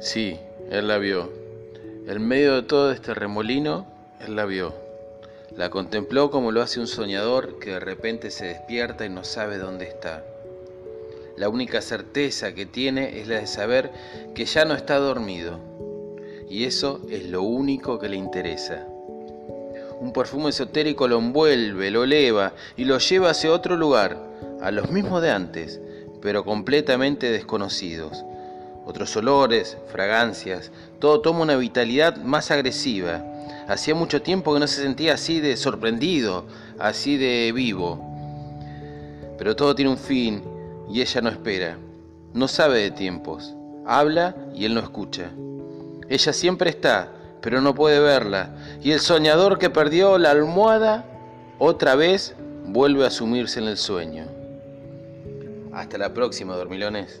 Sí, él la vio. En medio de todo este remolino, él la vio. La contempló como lo hace un soñador que de repente se despierta y no sabe dónde está. La única certeza que tiene es la de saber que ya no está dormido. Y eso es lo único que le interesa. Un perfume esotérico lo envuelve, lo eleva y lo lleva hacia otro lugar, a los mismos de antes, pero completamente desconocidos. Otros olores, fragancias, todo toma una vitalidad más agresiva. Hacía mucho tiempo que no se sentía así de sorprendido, así de vivo. Pero todo tiene un fin y ella no espera. No sabe de tiempos. Habla y él no escucha. Ella siempre está, pero no puede verla. Y el soñador que perdió la almohada otra vez vuelve a sumirse en el sueño. Hasta la próxima, dormilones.